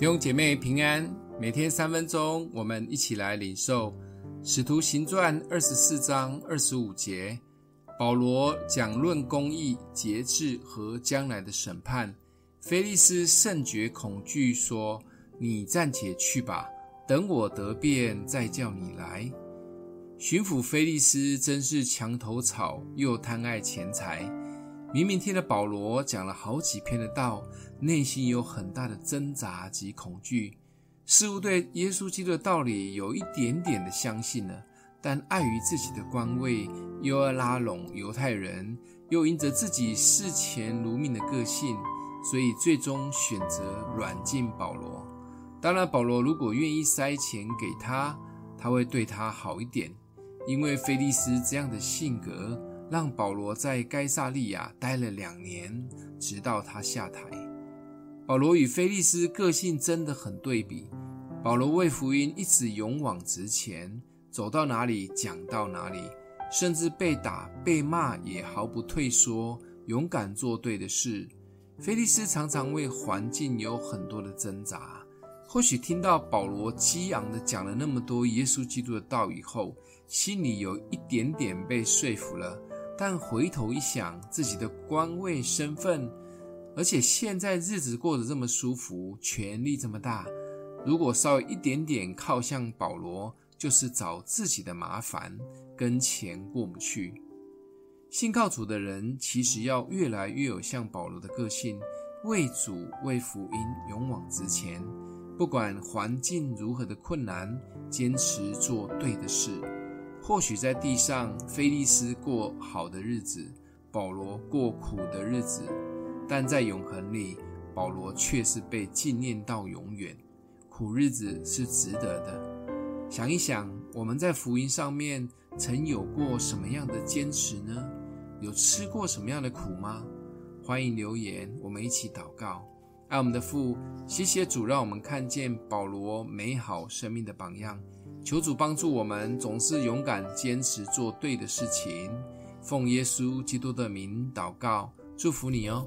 弟兄姐妹平安，每天三分钟，我们一起来领受《使徒行传》二十四章二十五节。保罗讲论公义、节制和将来的审判。菲利斯甚觉恐惧，说：“你暂且去吧，等我得便再叫你来。”巡抚菲利斯真是墙头草，又贪爱钱财。明明听了保罗讲了好几篇的道，内心有很大的挣扎及恐惧，似乎对耶稣基督的道理有一点点的相信了，但碍于自己的官位，又要拉拢犹太人，又因着自己视钱如命的个性，所以最终选择软禁保罗。当然，保罗如果愿意塞钱给他，他会对他好一点，因为菲利斯这样的性格。让保罗在该撒利亚待了两年，直到他下台。保罗与菲利斯个性真的很对比。保罗为福音一直勇往直前，走到哪里讲到哪里，甚至被打被骂也毫不退缩，勇敢做对的事。菲利斯常常为环境有很多的挣扎。或许听到保罗激昂地讲了那么多耶稣基督的道以后，心里有一点点被说服了。但回头一想，自己的官位身份，而且现在日子过得这么舒服，权力这么大，如果稍微一点点靠向保罗，就是找自己的麻烦，跟钱过不去。信靠主的人，其实要越来越有像保罗的个性，为主为福音勇往直前，不管环境如何的困难，坚持做对的事。或许在地上，菲利斯过好的日子，保罗过苦的日子，但在永恒里，保罗却是被纪念到永远。苦日子是值得的。想一想，我们在福音上面曾有过什么样的坚持呢？有吃过什么样的苦吗？欢迎留言，我们一起祷告。爱我们的父，谢谢主，让我们看见保罗美好生命的榜样。求主帮助我们，总是勇敢坚持做对的事情。奉耶稣基督的名祷告，祝福你哦。